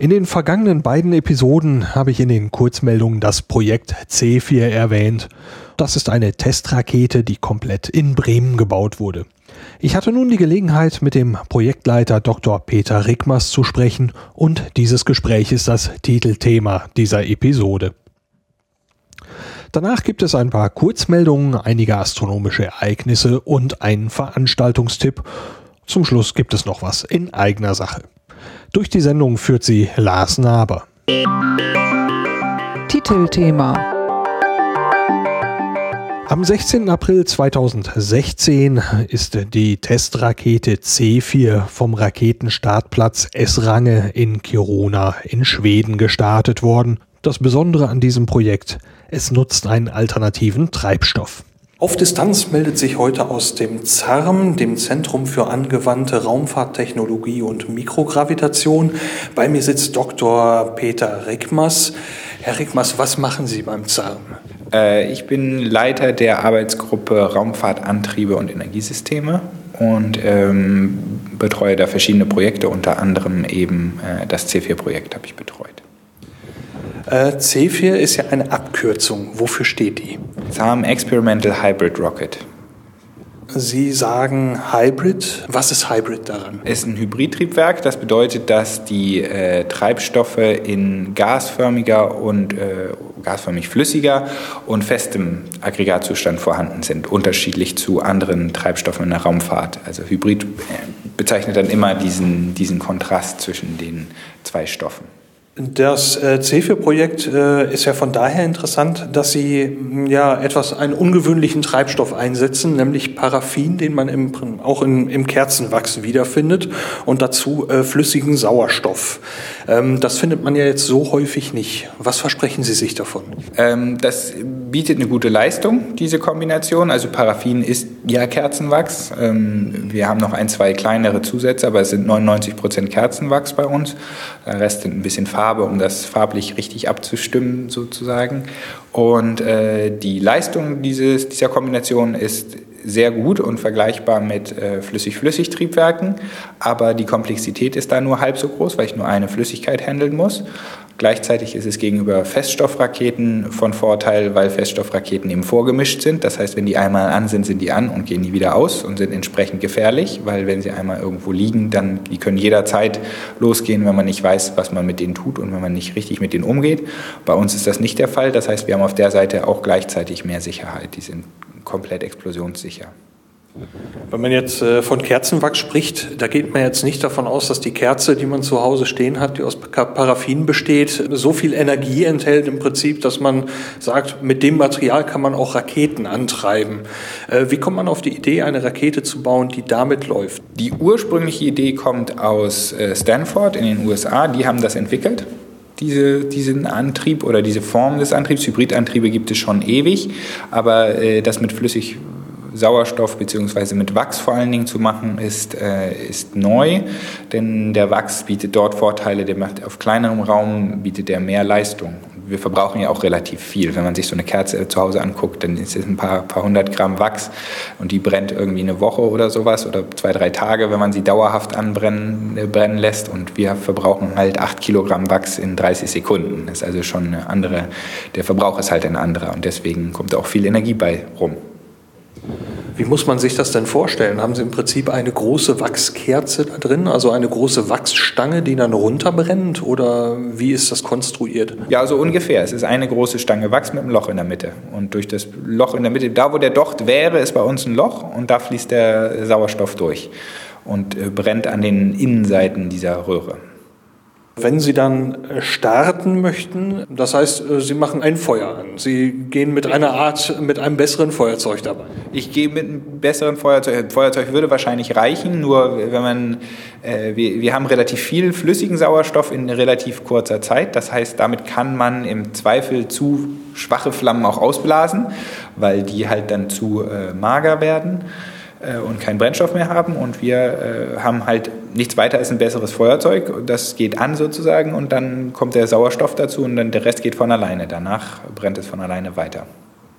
In den vergangenen beiden Episoden habe ich in den Kurzmeldungen das Projekt C4 erwähnt. Das ist eine Testrakete, die komplett in Bremen gebaut wurde. Ich hatte nun die Gelegenheit, mit dem Projektleiter Dr. Peter Rickmers zu sprechen und dieses Gespräch ist das Titelthema dieser Episode. Danach gibt es ein paar Kurzmeldungen, einige astronomische Ereignisse und einen Veranstaltungstipp. Zum Schluss gibt es noch was in eigener Sache. Durch die Sendung führt sie Lars Naber. Titelthema am 16. April 2016 ist die Testrakete C4 vom Raketenstartplatz Esrange in Kiruna in Schweden gestartet worden. Das Besondere an diesem Projekt, es nutzt einen alternativen Treibstoff. Auf Distanz meldet sich heute aus dem CERM, dem Zentrum für angewandte Raumfahrttechnologie und Mikrogravitation. Bei mir sitzt Dr. Peter Rickmers. Herr Rickmers, was machen Sie beim CERM? Äh, ich bin Leiter der Arbeitsgruppe Raumfahrtantriebe und Energiesysteme und ähm, betreue da verschiedene Projekte, unter anderem eben äh, das C4-Projekt habe ich betreut. Äh, C4 ist ja eine Abkürzung. Wofür steht die? SAM Experimental Hybrid Rocket. Sie sagen Hybrid. Was ist Hybrid daran? Es ist ein Hybridtriebwerk. Das bedeutet, dass die äh, Treibstoffe in gasförmiger und äh, gasförmig flüssiger und festem Aggregatzustand vorhanden sind, unterschiedlich zu anderen Treibstoffen in der Raumfahrt. Also Hybrid äh, bezeichnet dann immer diesen, diesen Kontrast zwischen den zwei Stoffen. Das äh, C4-Projekt äh, ist ja von daher interessant, dass Sie mm, ja etwas einen ungewöhnlichen Treibstoff einsetzen, nämlich Paraffin, den man im, auch in, im Kerzenwachs wiederfindet, und dazu äh, flüssigen Sauerstoff. Ähm, das findet man ja jetzt so häufig nicht. Was versprechen Sie sich davon? Ähm, das bietet eine gute Leistung, diese Kombination. Also Paraffin ist ja Kerzenwachs. Ähm, wir haben noch ein, zwei kleinere Zusätze, aber es sind 99 Prozent Kerzenwachs bei uns. Der Rest sind ein bisschen Farbe Farbe, um das farblich richtig abzustimmen sozusagen. Und äh, die Leistung dieses, dieser Kombination ist sehr gut und vergleichbar mit äh, Flüssig-Flüssig-Triebwerken, aber die Komplexität ist da nur halb so groß, weil ich nur eine Flüssigkeit handeln muss. Gleichzeitig ist es gegenüber Feststoffraketen von Vorteil, weil Feststoffraketen eben vorgemischt sind. Das heißt, wenn die einmal an sind, sind die an und gehen nie wieder aus und sind entsprechend gefährlich, weil wenn sie einmal irgendwo liegen, dann die können jederzeit losgehen, wenn man nicht weiß, was man mit denen tut und wenn man nicht richtig mit denen umgeht. Bei uns ist das nicht der Fall. Das heißt, wir haben auf der Seite auch gleichzeitig mehr Sicherheit. Die sind komplett explosionssicher. Wenn man jetzt äh, von Kerzenwachs spricht, da geht man jetzt nicht davon aus, dass die Kerze, die man zu Hause stehen hat, die aus Paraffin besteht, so viel Energie enthält im Prinzip, dass man sagt, mit dem Material kann man auch Raketen antreiben. Äh, wie kommt man auf die Idee, eine Rakete zu bauen, die damit läuft? Die ursprüngliche Idee kommt aus äh, Stanford in den USA. Die haben das entwickelt diese, diesen Antrieb oder diese Form des Antriebs. Hybridantriebe gibt es schon ewig, aber äh, das mit flüssig Sauerstoff bzw. mit Wachs vor allen Dingen zu machen, ist, äh, ist neu, denn der Wachs bietet dort Vorteile, der macht auf kleinerem Raum bietet er mehr Leistung. Wir verbrauchen ja auch relativ viel. Wenn man sich so eine Kerze zu Hause anguckt, dann ist es ein paar, paar hundert Gramm Wachs und die brennt irgendwie eine Woche oder sowas oder zwei, drei Tage, wenn man sie dauerhaft anbrennen äh, brennen lässt. Und wir verbrauchen halt acht Kilogramm Wachs in 30 Sekunden. Das ist also schon eine andere, der Verbrauch ist halt ein anderer und deswegen kommt auch viel Energie bei rum. Wie muss man sich das denn vorstellen? Haben Sie im Prinzip eine große Wachskerze da drin, also eine große Wachsstange, die dann runterbrennt? Oder wie ist das konstruiert? Ja, so ungefähr. Es ist eine große Stange Wachs mit einem Loch in der Mitte. Und durch das Loch in der Mitte, da wo der Docht wäre, ist bei uns ein Loch und da fließt der Sauerstoff durch und äh, brennt an den Innenseiten dieser Röhre. Wenn Sie dann äh, starten möchten, das heißt, äh, Sie machen ein Feuer an. Sie gehen mit einer Art, mit einem besseren Feuerzeug dabei. Ich gehe mit einem besseren Feuerzeug. Feuerzeug würde wahrscheinlich reichen, nur wenn man, äh, wir, wir haben relativ viel flüssigen Sauerstoff in relativ kurzer Zeit. Das heißt, damit kann man im Zweifel zu schwache Flammen auch ausblasen, weil die halt dann zu äh, mager werden. Äh, und keinen Brennstoff mehr haben. Und wir äh, haben halt nichts weiter als ein besseres Feuerzeug. Das geht an sozusagen und dann kommt der Sauerstoff dazu und dann der Rest geht von alleine. Danach brennt es von alleine weiter.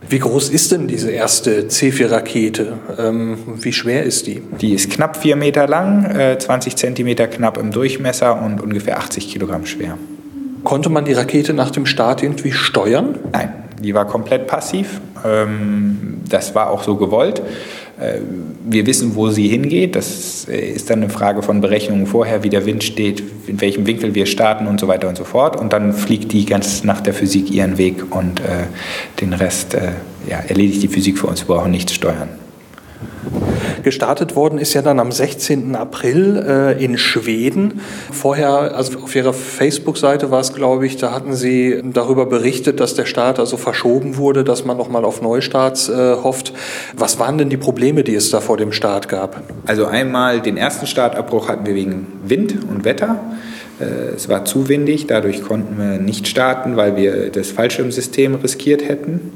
Wie groß ist denn diese erste C4-Rakete? Ähm, wie schwer ist die? Die ist knapp vier Meter lang, äh, 20 Zentimeter knapp im Durchmesser und ungefähr 80 Kilogramm schwer. Konnte man die Rakete nach dem Start irgendwie steuern? Nein, die war komplett passiv. Ähm, das war auch so gewollt. Äh, wir wissen, wo sie hingeht. Das äh, ist dann eine Frage von Berechnungen vorher, wie der Wind steht, in welchem Winkel wir starten und so weiter und so fort. Und dann fliegt die ganz nach der Physik ihren Weg und äh, den Rest ja, erledigt die Physik für uns. Wir brauchen nichts steuern. Gestartet worden ist ja dann am 16. April äh, in Schweden. Vorher, also auf Ihrer Facebook-Seite war es, glaube ich, da hatten Sie darüber berichtet, dass der Start also verschoben wurde, dass man nochmal auf Neustarts äh, hofft. Was waren denn die Probleme, die es da vor dem Start gab? Also einmal den ersten Startabbruch hatten wir wegen Wind und Wetter. Äh, es war zu windig, dadurch konnten wir nicht starten, weil wir das Fallschirmsystem riskiert hätten.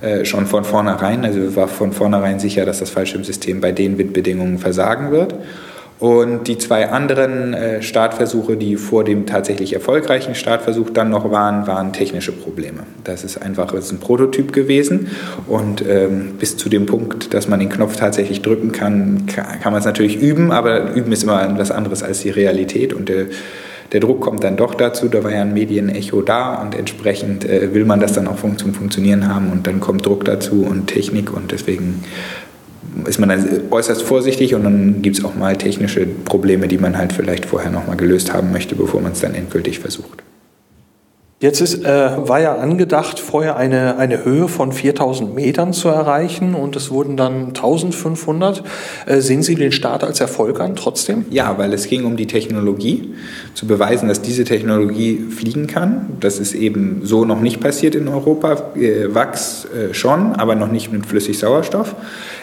Äh, schon von vornherein. Also war von vornherein sicher, dass das Fallschirmsystem bei den Windbedingungen versagen wird. Und die zwei anderen äh, Startversuche, die vor dem tatsächlich erfolgreichen Startversuch dann noch waren, waren technische Probleme. Das ist einfach das ist ein Prototyp gewesen und ähm, bis zu dem Punkt, dass man den Knopf tatsächlich drücken kann, kann, kann man es natürlich üben, aber üben ist immer etwas anderes als die Realität und der der Druck kommt dann doch dazu, da war ja ein Medienecho da und entsprechend äh, will man das dann auch zum Funktionieren haben und dann kommt Druck dazu und Technik und deswegen ist man dann äußerst vorsichtig und dann gibt es auch mal technische Probleme, die man halt vielleicht vorher nochmal gelöst haben möchte, bevor man es dann endgültig versucht. Jetzt ist, äh, war ja angedacht, vorher eine, eine Höhe von 4000 Metern zu erreichen und es wurden dann 1500. Äh, sehen Sie den Start als Erfolg an trotzdem? Ja, weil es ging um die Technologie, zu beweisen, dass diese Technologie fliegen kann. Das ist eben so noch nicht passiert in Europa. Äh, Wachs äh, schon, aber noch nicht mit flüssig Sauerstoff.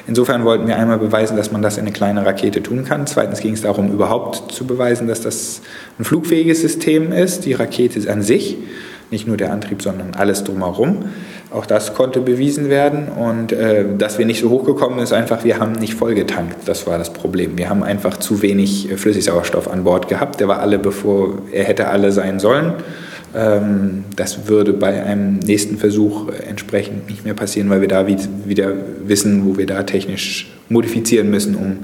Insofern wollten wir einmal beweisen, dass man das in eine kleine Rakete tun kann. Zweitens ging es darum, überhaupt zu beweisen, dass das ein flugfähiges System ist, die Rakete an sich. Nicht nur der Antrieb, sondern alles drumherum. Auch das konnte bewiesen werden. Und äh, dass wir nicht so hochgekommen ist einfach, wir haben nicht vollgetankt. Das war das Problem. Wir haben einfach zu wenig äh, Flüssigsauerstoff an Bord gehabt. Der war alle, bevor er hätte alle sein sollen. Ähm, das würde bei einem nächsten Versuch äh, entsprechend nicht mehr passieren, weil wir da wieder wissen, wo wir da technisch modifizieren müssen, um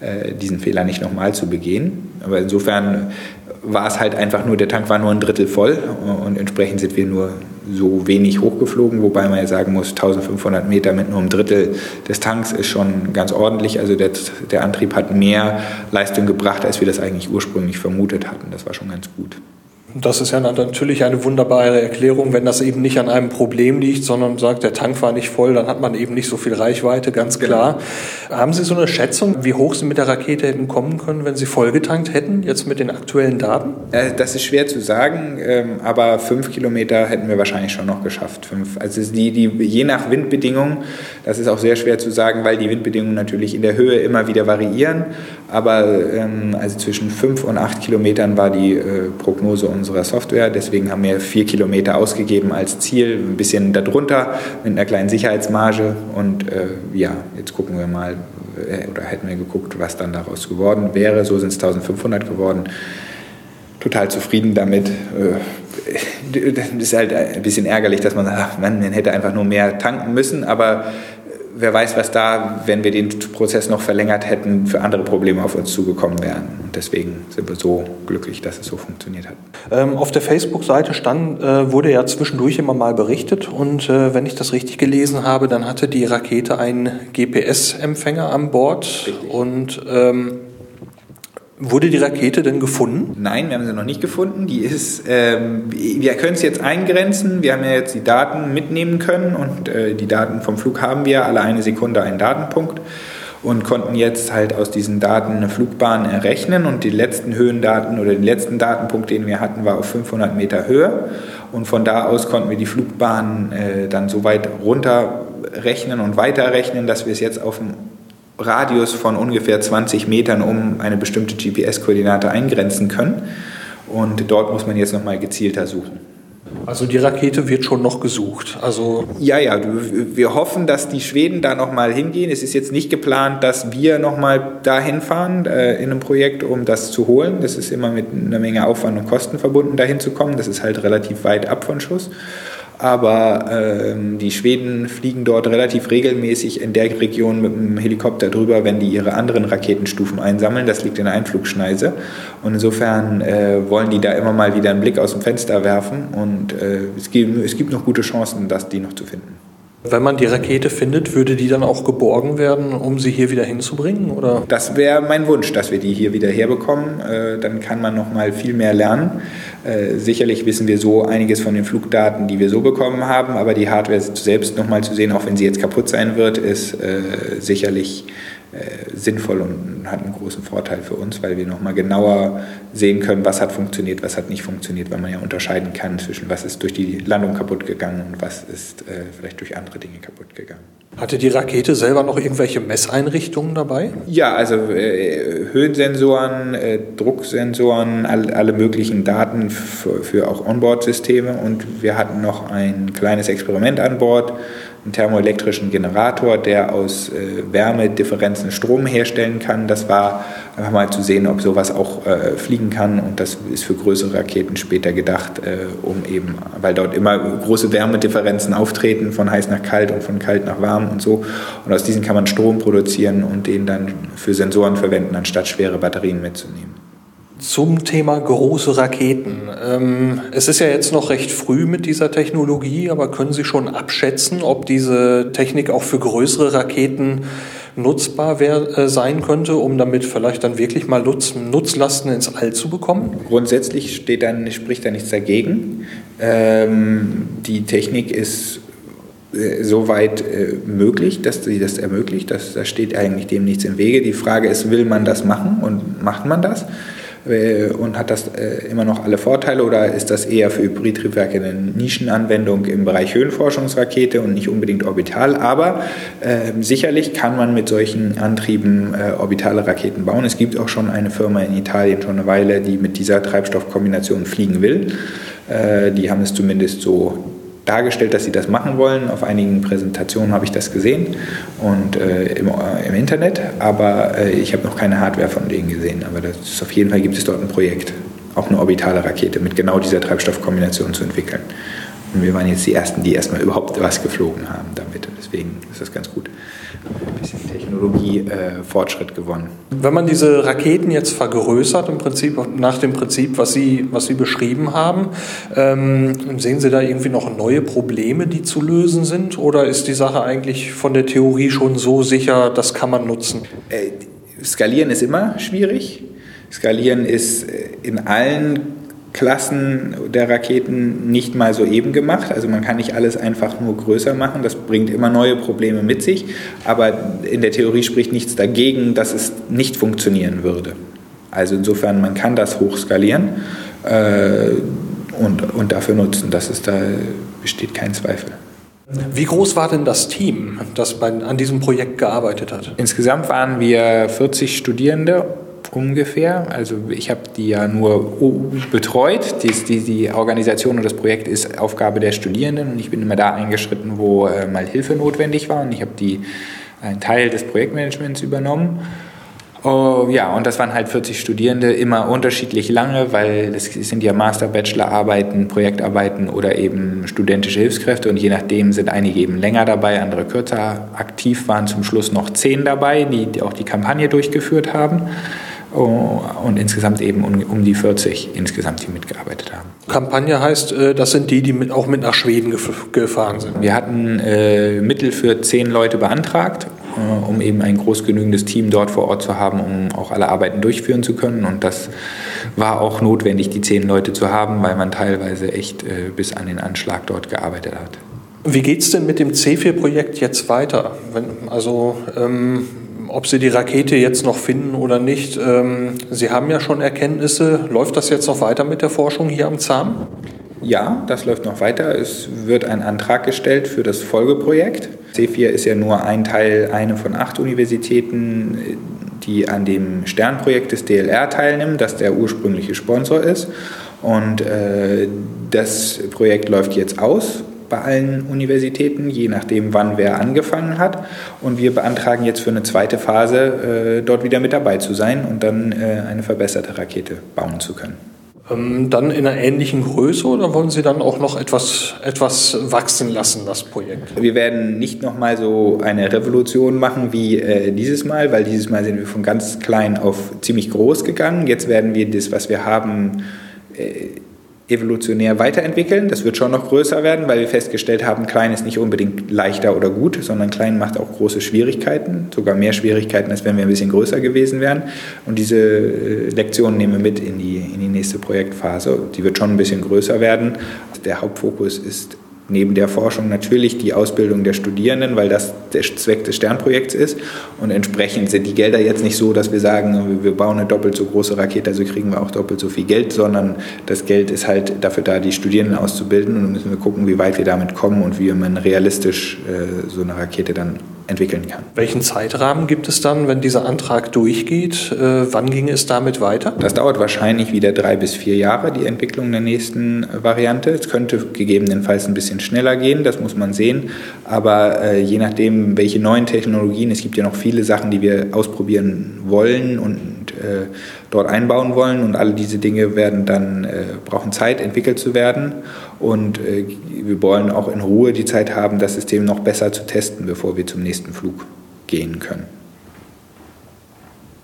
äh, diesen Fehler nicht nochmal zu begehen. Aber insofern war es halt einfach nur, der Tank war nur ein Drittel voll und entsprechend sind wir nur so wenig hochgeflogen, wobei man ja sagen muss, 1500 Meter mit nur einem Drittel des Tanks ist schon ganz ordentlich. Also der, der Antrieb hat mehr Leistung gebracht, als wir das eigentlich ursprünglich vermutet hatten. Das war schon ganz gut. Das ist ja natürlich eine wunderbare Erklärung, wenn das eben nicht an einem Problem liegt, sondern sagt, der Tank war nicht voll, dann hat man eben nicht so viel Reichweite, ganz klar. Genau. Haben Sie so eine Schätzung, wie hoch Sie mit der Rakete hätten kommen können, wenn Sie vollgetankt hätten, jetzt mit den aktuellen Daten? Das ist schwer zu sagen, ähm, aber fünf Kilometer hätten wir wahrscheinlich schon noch geschafft. Fünf. Also die, die, je nach Windbedingungen, das ist auch sehr schwer zu sagen, weil die Windbedingungen natürlich in der Höhe immer wieder variieren, aber ähm, also zwischen fünf und acht Kilometern war die äh, Prognose unserer Software. Deswegen haben wir vier Kilometer ausgegeben als Ziel, ein bisschen darunter mit einer kleinen Sicherheitsmarge. Und äh, ja, jetzt gucken wir mal, äh, oder hätten wir geguckt, was dann daraus geworden wäre. So sind es 1500 geworden. Total zufrieden damit. Äh, das ist halt ein bisschen ärgerlich, dass man sagt, man hätte einfach nur mehr tanken müssen, aber wer weiß, was da, wenn wir den Prozess noch verlängert hätten, für andere Probleme auf uns zugekommen wären. Und deswegen sind wir so glücklich, dass es so funktioniert hat. Ähm, auf der Facebook-Seite stand, äh, wurde ja zwischendurch immer mal berichtet und äh, wenn ich das richtig gelesen habe, dann hatte die Rakete einen GPS-Empfänger an Bord richtig. und ähm, Wurde die Rakete denn gefunden? Nein, wir haben sie noch nicht gefunden. Die ist, ähm, wir können es jetzt eingrenzen. Wir haben ja jetzt die Daten mitnehmen können und äh, die Daten vom Flug haben wir alle eine Sekunde einen Datenpunkt. und konnten jetzt halt aus diesen Daten eine Flugbahn errechnen und die letzten Höhendaten oder den letzten Datenpunkt, den wir hatten, war auf 500 Meter Höhe und von da aus konnten wir die Flugbahn äh, dann so weit runterrechnen und weiterrechnen, dass wir es jetzt auf einem Radius von ungefähr 20 Metern um eine bestimmte GPS-Koordinate eingrenzen können. Und dort muss man jetzt nochmal gezielter suchen. Also die Rakete wird schon noch gesucht. Also ja, ja, wir hoffen, dass die Schweden da nochmal hingehen. Es ist jetzt nicht geplant, dass wir nochmal dahin fahren äh, in einem Projekt, um das zu holen. Das ist immer mit einer Menge Aufwand und Kosten verbunden, dahin zu kommen. Das ist halt relativ weit ab von Schuss aber ähm, die Schweden fliegen dort relativ regelmäßig in der Region mit dem Helikopter drüber, wenn die ihre anderen Raketenstufen einsammeln. Das liegt in der Einflugschneise. Und insofern äh, wollen die da immer mal wieder einen Blick aus dem Fenster werfen und äh, es, gibt, es gibt noch gute Chancen, das die noch zu finden. Wenn man die Rakete findet, würde die dann auch geborgen werden, um sie hier wieder hinzubringen? Oder? Das wäre mein Wunsch, dass wir die hier wieder herbekommen. Äh, dann kann man noch mal viel mehr lernen. Äh, sicherlich wissen wir so einiges von den Flugdaten, die wir so bekommen haben, aber die Hardware selbst noch mal zu sehen, auch wenn sie jetzt kaputt sein wird, ist äh, sicherlich äh, sinnvoll und hat einen großen Vorteil für uns, weil wir nochmal genauer sehen können, was hat funktioniert, was hat nicht funktioniert, weil man ja unterscheiden kann zwischen was ist durch die Landung kaputt gegangen und was ist äh, vielleicht durch andere Dinge kaputt gegangen. Hatte die Rakete selber noch irgendwelche Messeinrichtungen dabei? Ja, also äh, Höhensensoren, äh, Drucksensoren, all, alle möglichen Daten für, für auch Onboard-Systeme und wir hatten noch ein kleines Experiment an Bord, einen thermoelektrischen Generator, der aus äh, Wärmedifferenzen Strom herstellen kann. Das war einfach mal zu sehen, ob sowas auch äh, fliegen kann. Und das ist für größere Raketen später gedacht, äh, um eben, weil dort immer große Wärmedifferenzen auftreten, von heiß nach kalt und von kalt nach warm und so. Und aus diesen kann man Strom produzieren und den dann für Sensoren verwenden, anstatt schwere Batterien mitzunehmen. Zum Thema große Raketen. Ähm, es ist ja jetzt noch recht früh mit dieser Technologie, aber können Sie schon abschätzen, ob diese Technik auch für größere Raketen nutzbar wär, äh, sein könnte, um damit vielleicht dann wirklich mal Nutz, Nutzlasten ins All zu bekommen? Grundsätzlich steht dann, spricht da nichts dagegen. Ähm, die Technik ist äh, soweit äh, möglich, dass sie das ermöglicht. Das, da steht eigentlich dem nichts im Wege. Die Frage ist, will man das machen und macht man das? Äh, und hat das äh, immer noch alle Vorteile oder ist das eher für Hybridtriebwerke eine Nischenanwendung im Bereich Höhenforschungsrakete und nicht unbedingt orbital? Aber äh, sicherlich kann man mit solchen Antrieben äh, orbitale Raketen bauen. Es gibt auch schon eine Firma in Italien schon eine Weile, die mit dieser Treibstoffkombination fliegen will. Äh, die haben es zumindest so dargestellt, dass sie das machen wollen. Auf einigen Präsentationen habe ich das gesehen und äh, im, äh, im, Internet, aber äh, ich habe noch keine Hardware von denen gesehen. Aber ist, auf jeden Fall gibt es dort ein Projekt, auch eine orbitale Rakete mit genau dieser Treibstoffkombination zu entwickeln. Und wir waren jetzt die Ersten, die erstmal überhaupt was geflogen haben damit. Und deswegen ist das ganz gut. Ein bisschen Technologiefortschritt äh, gewonnen. Wenn man diese Raketen jetzt vergrößert, im Prinzip nach dem Prinzip, was Sie, was Sie beschrieben haben, ähm, sehen Sie da irgendwie noch neue Probleme, die zu lösen sind? Oder ist die Sache eigentlich von der Theorie schon so sicher, das kann man nutzen? Äh, skalieren ist immer schwierig. Skalieren ist äh, in allen Klassen der Raketen nicht mal so eben gemacht. Also man kann nicht alles einfach nur größer machen. Das bringt immer neue Probleme mit sich. Aber in der Theorie spricht nichts dagegen, dass es nicht funktionieren würde. Also insofern, man kann das hochskalieren äh, und, und dafür nutzen. Das ist da besteht kein Zweifel. Wie groß war denn das Team, das bei, an diesem Projekt gearbeitet hat? Insgesamt waren wir 40 Studierende ungefähr. Also ich habe die ja nur betreut. Die, die, die, Organisation und das Projekt ist Aufgabe der Studierenden und ich bin immer da eingeschritten, wo äh, mal Hilfe notwendig war und ich habe die einen Teil des Projektmanagements übernommen. Oh, ja, und das waren halt 40 Studierende, immer unterschiedlich lange, weil es sind ja Master, Bachelor-Arbeiten, Projektarbeiten oder eben studentische Hilfskräfte und je nachdem sind einige eben länger dabei, andere kürzer. Aktiv waren zum Schluss noch zehn dabei, die auch die Kampagne durchgeführt haben. Oh, und insgesamt eben um, um, die 40 insgesamt, die mitgearbeitet haben. Kampagne heißt, äh, das sind die, die mit, auch mit nach Schweden gef gefahren sind. Wir hatten äh, Mittel für zehn Leute beantragt, äh, um eben ein groß genügendes Team dort vor Ort zu haben, um auch alle Arbeiten durchführen zu können. Und das war auch notwendig, die zehn Leute zu haben, weil man teilweise echt äh, bis an den Anschlag dort gearbeitet hat. Wie geht es denn mit dem C4-Projekt jetzt weiter? Wenn, also ähm ob Sie die Rakete jetzt noch finden oder nicht. Ähm, Sie haben ja schon Erkenntnisse. Läuft das jetzt noch weiter mit der Forschung hier am ZAM? Ja, das läuft noch weiter. Es wird ein Antrag gestellt für das Folgeprojekt. C4 ist ja nur ein Teil, eine von acht Universitäten, die an dem Sternprojekt des DLR teilnehmen, das der ursprüngliche Sponsor ist. Und äh, das Projekt läuft jetzt aus bei allen Universitäten, je nachdem, wann wer angefangen hat. Und wir beantragen jetzt für eine zweite Phase, äh, dort wieder mit dabei zu sein und dann äh, eine verbesserte Rakete bauen zu können. Ähm, dann in einer ähnlichen Größe oder wollen Sie dann auch noch etwas, etwas wachsen lassen, das Projekt? Wir werden nicht nochmal so eine Revolution machen wie äh, dieses Mal, weil dieses Mal sind wir von ganz klein auf ziemlich groß gegangen. Jetzt werden wir das, was wir haben, äh, evolutionär weiterentwickeln. Das wird schon noch größer werden, weil wir festgestellt haben, klein ist nicht unbedingt leichter oder gut, sondern klein macht auch große Schwierigkeiten, sogar mehr Schwierigkeiten, als wenn wir ein bisschen größer gewesen wären. Und diese äh, Lektionen nehmen wir mit in die, in die nächste Projektphase. Die wird schon ein bisschen größer werden. Der Hauptfokus ist neben der Forschung natürlich die Ausbildung der Studierenden, weil das der Zweck des Sternprojekts ist. Und entsprechend sind die Gelder jetzt nicht so, dass wir sagen, wir bauen eine doppelt so große Rakete, also kriegen wir auch doppelt so viel Geld, sondern das Geld ist halt dafür da, die Studierenden auszubilden. Und dann müssen wir gucken, wie weit wir damit kommen und wie man realistisch äh, so eine Rakete dann entwickeln kann. Welchen Zeitrahmen gibt es dann, wenn dieser Antrag durchgeht? Äh, wann ging es damit weiter? Das dauert wahrscheinlich wieder drei bis vier Jahre, die Entwicklung der nächsten Variante. Es könnte gegebenenfalls ein bisschen schneller gehen, das muss man sehen. Aber äh, je nachdem, welche neuen Technologien, es gibt ja noch viele Sachen, die wir ausprobieren wollen und äh, dort einbauen wollen. Und alle diese Dinge werden dann, äh, brauchen Zeit, entwickelt zu werden. Und äh, wir wollen auch in Ruhe die Zeit haben, das System noch besser zu testen, bevor wir zum nächsten Flug gehen können.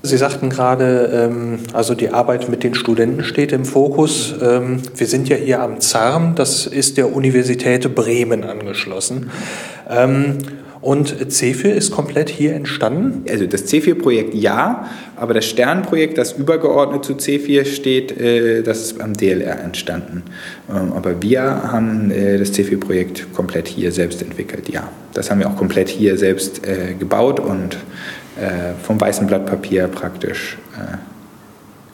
Sie sagten gerade, ähm, also die Arbeit mit den Studenten steht im Fokus. Ähm, wir sind ja hier am ZARM, das ist der Universität Bremen angeschlossen. Und C4 ist komplett hier entstanden? Also das C4-Projekt ja, aber das Sternprojekt, das übergeordnet zu C4 steht, äh, das ist am DLR entstanden. Ähm, aber wir haben äh, das C4-Projekt komplett hier selbst entwickelt, ja. Das haben wir auch komplett hier selbst äh, gebaut und vom weißen Blatt Papier praktisch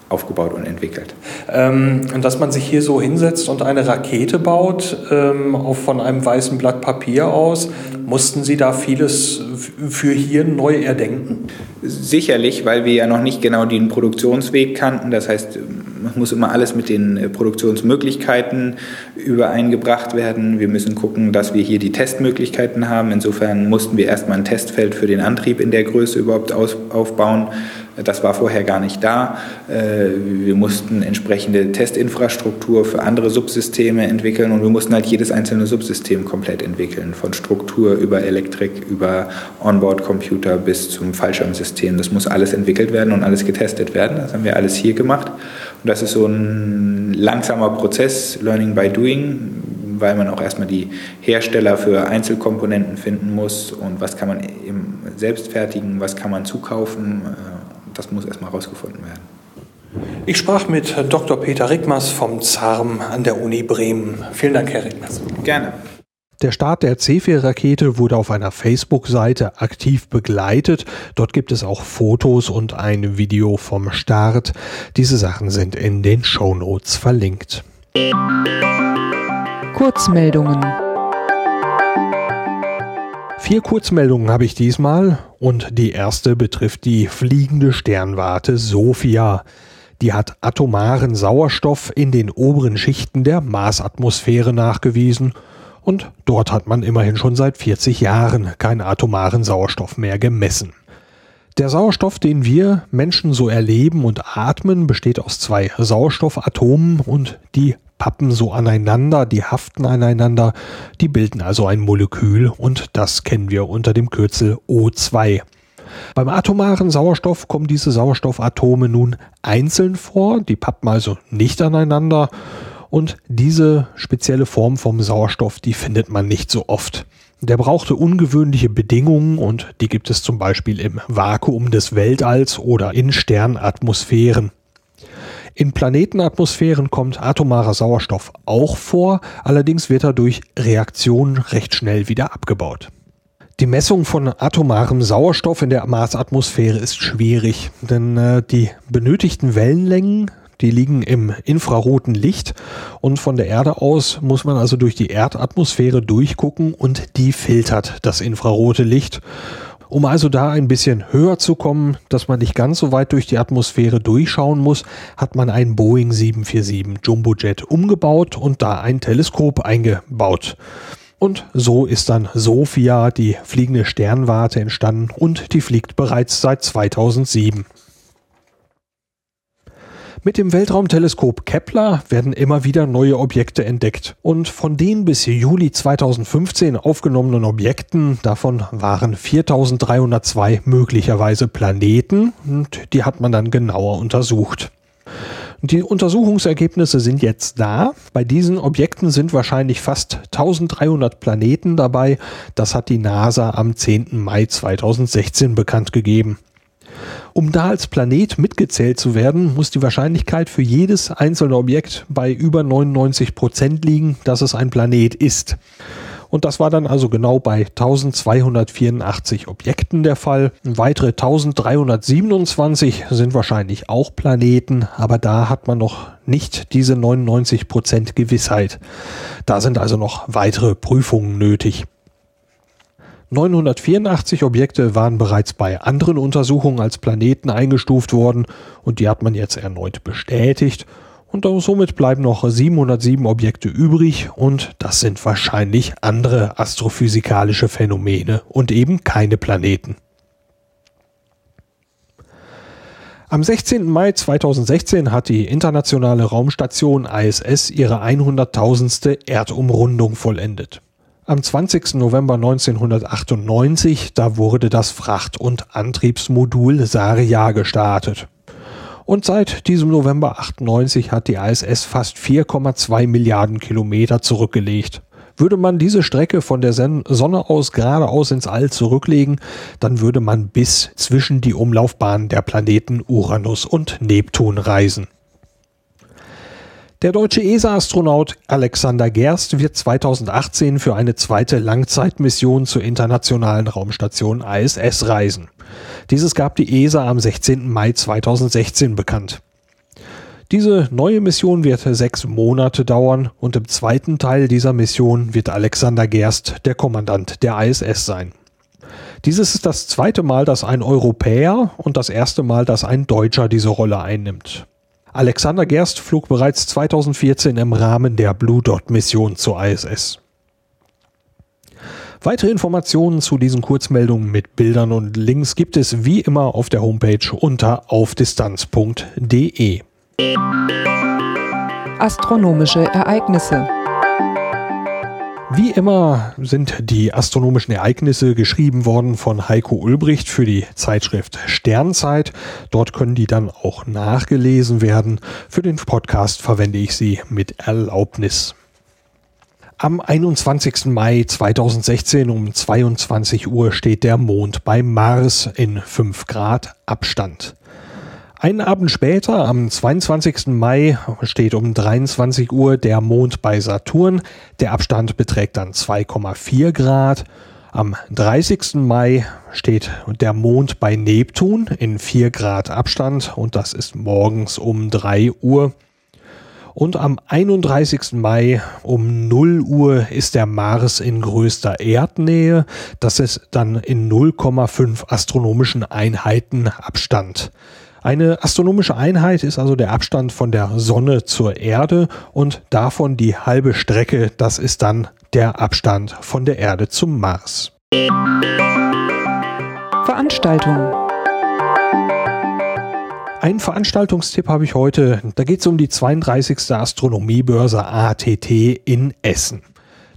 aufgebaut und entwickelt. Ähm, dass man sich hier so hinsetzt und eine Rakete baut, ähm, auch von einem weißen Blatt Papier aus, mussten Sie da vieles für hier neu erdenken? Sicherlich, weil wir ja noch nicht genau den Produktionsweg kannten. Das heißt, man muss immer alles mit den äh, Produktionsmöglichkeiten übereingebracht werden. Wir müssen gucken, dass wir hier die Testmöglichkeiten haben. Insofern mussten wir erstmal ein Testfeld für den Antrieb in der Größe überhaupt aufbauen. Das war vorher gar nicht da. Äh, wir mussten entsprechende Testinfrastruktur für andere Subsysteme entwickeln und wir mussten halt jedes einzelne Subsystem komplett entwickeln. Von Struktur über Elektrik, über Onboard-Computer bis zum Fallschirmsystem. Das muss alles entwickelt werden und alles getestet werden. Das haben wir alles hier gemacht. Und das ist so ein langsamer Prozess, Learning by Doing, weil man auch erstmal die Hersteller für Einzelkomponenten finden muss und was kann man selbst fertigen, was kann man zukaufen das muss erstmal herausgefunden werden. Ich sprach mit Dr. Peter Rickmers vom ZARM an der Uni Bremen. Vielen Dank, Herr Rickmers. Gerne. Der Start der C4-Rakete wurde auf einer Facebook-Seite aktiv begleitet. Dort gibt es auch Fotos und ein Video vom Start. Diese Sachen sind in den Show Notes verlinkt. Kurzmeldungen. Vier Kurzmeldungen habe ich diesmal und die erste betrifft die fliegende Sternwarte Sophia. Die hat atomaren Sauerstoff in den oberen Schichten der Marsatmosphäre nachgewiesen und dort hat man immerhin schon seit 40 Jahren keinen atomaren Sauerstoff mehr gemessen. Der Sauerstoff, den wir Menschen so erleben und atmen, besteht aus zwei Sauerstoffatomen und die pappen so aneinander, die haften aneinander, die bilden also ein Molekül und das kennen wir unter dem Kürzel O2. Beim atomaren Sauerstoff kommen diese Sauerstoffatome nun einzeln vor, die pappen also nicht aneinander und diese spezielle Form vom Sauerstoff, die findet man nicht so oft. Der brauchte ungewöhnliche Bedingungen und die gibt es zum Beispiel im Vakuum des Weltalls oder in Sternatmosphären. In Planetenatmosphären kommt atomarer Sauerstoff auch vor, allerdings wird er durch Reaktionen recht schnell wieder abgebaut. Die Messung von atomarem Sauerstoff in der Marsatmosphäre ist schwierig, denn äh, die benötigten Wellenlängen, die liegen im infraroten Licht und von der Erde aus muss man also durch die Erdatmosphäre durchgucken und die filtert das infrarote Licht. Um also da ein bisschen höher zu kommen, dass man nicht ganz so weit durch die Atmosphäre durchschauen muss, hat man einen Boeing 747 Jumbojet umgebaut und da ein Teleskop eingebaut. Und so ist dann Sophia, die fliegende Sternwarte, entstanden und die fliegt bereits seit 2007. Mit dem Weltraumteleskop Kepler werden immer wieder neue Objekte entdeckt. Und von den bis Juli 2015 aufgenommenen Objekten, davon waren 4302 möglicherweise Planeten und die hat man dann genauer untersucht. Die Untersuchungsergebnisse sind jetzt da. Bei diesen Objekten sind wahrscheinlich fast 1300 Planeten dabei. Das hat die NASA am 10. Mai 2016 bekannt gegeben. Um da als Planet mitgezählt zu werden, muss die Wahrscheinlichkeit für jedes einzelne Objekt bei über 99 Prozent liegen, dass es ein Planet ist. Und das war dann also genau bei 1284 Objekten der Fall. Weitere 1327 sind wahrscheinlich auch Planeten, aber da hat man noch nicht diese 99% Gewissheit. Da sind also noch weitere Prüfungen nötig. 984 Objekte waren bereits bei anderen Untersuchungen als Planeten eingestuft worden und die hat man jetzt erneut bestätigt und somit bleiben noch 707 Objekte übrig und das sind wahrscheinlich andere astrophysikalische Phänomene und eben keine Planeten. Am 16. Mai 2016 hat die internationale Raumstation ISS ihre 100.000. Erdumrundung vollendet. Am 20. November 1998, da wurde das Fracht- und Antriebsmodul Saria gestartet. Und seit diesem November 98 hat die ISS fast 4,2 Milliarden Kilometer zurückgelegt. Würde man diese Strecke von der Sonne aus geradeaus ins All zurücklegen, dann würde man bis zwischen die Umlaufbahnen der Planeten Uranus und Neptun reisen. Der deutsche ESA-Astronaut Alexander Gerst wird 2018 für eine zweite Langzeitmission zur internationalen Raumstation ISS reisen. Dieses gab die ESA am 16. Mai 2016 bekannt. Diese neue Mission wird sechs Monate dauern und im zweiten Teil dieser Mission wird Alexander Gerst der Kommandant der ISS sein. Dieses ist das zweite Mal, dass ein Europäer und das erste Mal, dass ein Deutscher diese Rolle einnimmt. Alexander Gerst flog bereits 2014 im Rahmen der Blue Dot Mission zur ISS. Weitere Informationen zu diesen Kurzmeldungen mit Bildern und Links gibt es wie immer auf der Homepage unter aufdistanz.de. Astronomische Ereignisse wie immer sind die astronomischen Ereignisse geschrieben worden von Heiko Ulbricht für die Zeitschrift Sternzeit. Dort können die dann auch nachgelesen werden. Für den Podcast verwende ich sie mit Erlaubnis. Am 21. Mai 2016 um 22 Uhr steht der Mond bei Mars in 5 Grad Abstand. Einen Abend später, am 22. Mai, steht um 23 Uhr der Mond bei Saturn. Der Abstand beträgt dann 2,4 Grad. Am 30. Mai steht der Mond bei Neptun in 4 Grad Abstand und das ist morgens um 3 Uhr. Und am 31. Mai um 0 Uhr ist der Mars in größter Erdnähe. Das ist dann in 0,5 astronomischen Einheiten Abstand. Eine astronomische Einheit ist also der Abstand von der Sonne zur Erde und davon die halbe Strecke, das ist dann der Abstand von der Erde zum Mars. Veranstaltung. Einen Veranstaltungstipp habe ich heute. Da geht es um die 32. Astronomiebörse ATT in Essen.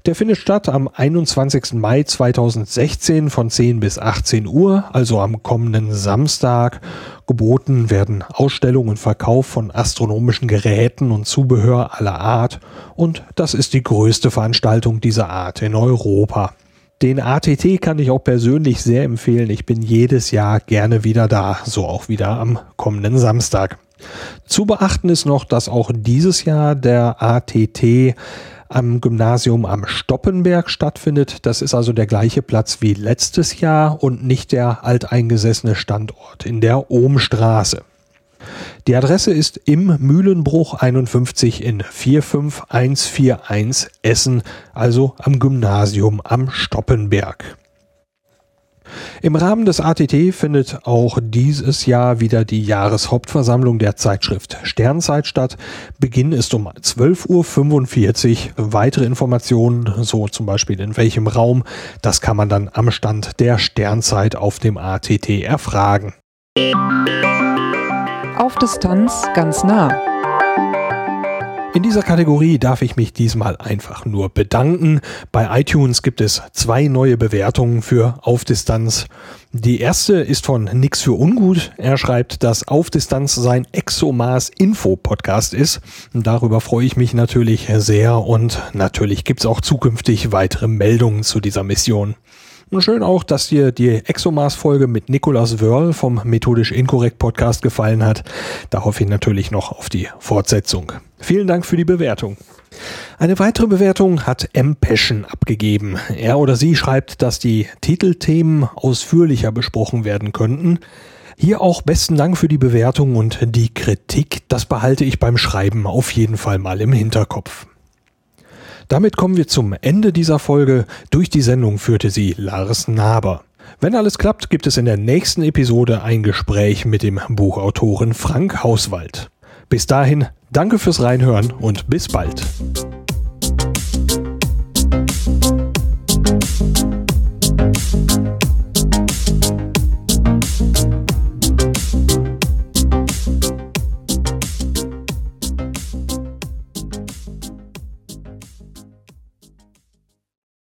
Der findet statt am 21. Mai 2016 von 10 bis 18 Uhr, also am kommenden Samstag. Geboten werden Ausstellung und Verkauf von astronomischen Geräten und Zubehör aller Art und das ist die größte Veranstaltung dieser Art in Europa. Den ATT kann ich auch persönlich sehr empfehlen. Ich bin jedes Jahr gerne wieder da, so auch wieder am kommenden Samstag. Zu beachten ist noch, dass auch dieses Jahr der ATT am Gymnasium am Stoppenberg stattfindet. Das ist also der gleiche Platz wie letztes Jahr und nicht der alteingesessene Standort in der Ohmstraße. Die Adresse ist im Mühlenbruch 51 in 45141 Essen, also am Gymnasium am Stoppenberg. Im Rahmen des ATT findet auch dieses Jahr wieder die Jahreshauptversammlung der Zeitschrift Sternzeit statt. Beginn ist um 12.45 Uhr. Weitere Informationen, so zum Beispiel in welchem Raum, das kann man dann am Stand der Sternzeit auf dem ATT erfragen. Auf Distanz ganz nah. In dieser Kategorie darf ich mich diesmal einfach nur bedanken. Bei iTunes gibt es zwei neue Bewertungen für Auf Distanz. Die erste ist von Nix für Ungut. Er schreibt, dass Auf Distanz sein Exomas Info Podcast ist. Darüber freue ich mich natürlich sehr und natürlich gibt es auch zukünftig weitere Meldungen zu dieser Mission. Schön auch, dass dir die Exomas-Folge mit Nicolas Wörl vom Methodisch Inkorrekt Podcast gefallen hat. Da hoffe ich natürlich noch auf die Fortsetzung. Vielen Dank für die Bewertung. Eine weitere Bewertung hat M. Passion abgegeben. Er oder sie schreibt, dass die Titelthemen ausführlicher besprochen werden könnten. Hier auch besten Dank für die Bewertung und die Kritik. Das behalte ich beim Schreiben auf jeden Fall mal im Hinterkopf. Damit kommen wir zum Ende dieser Folge. Durch die Sendung führte sie Lars Naber. Wenn alles klappt, gibt es in der nächsten Episode ein Gespräch mit dem Buchautoren Frank Hauswald. Bis dahin, Danke fürs Reinhören und bis bald.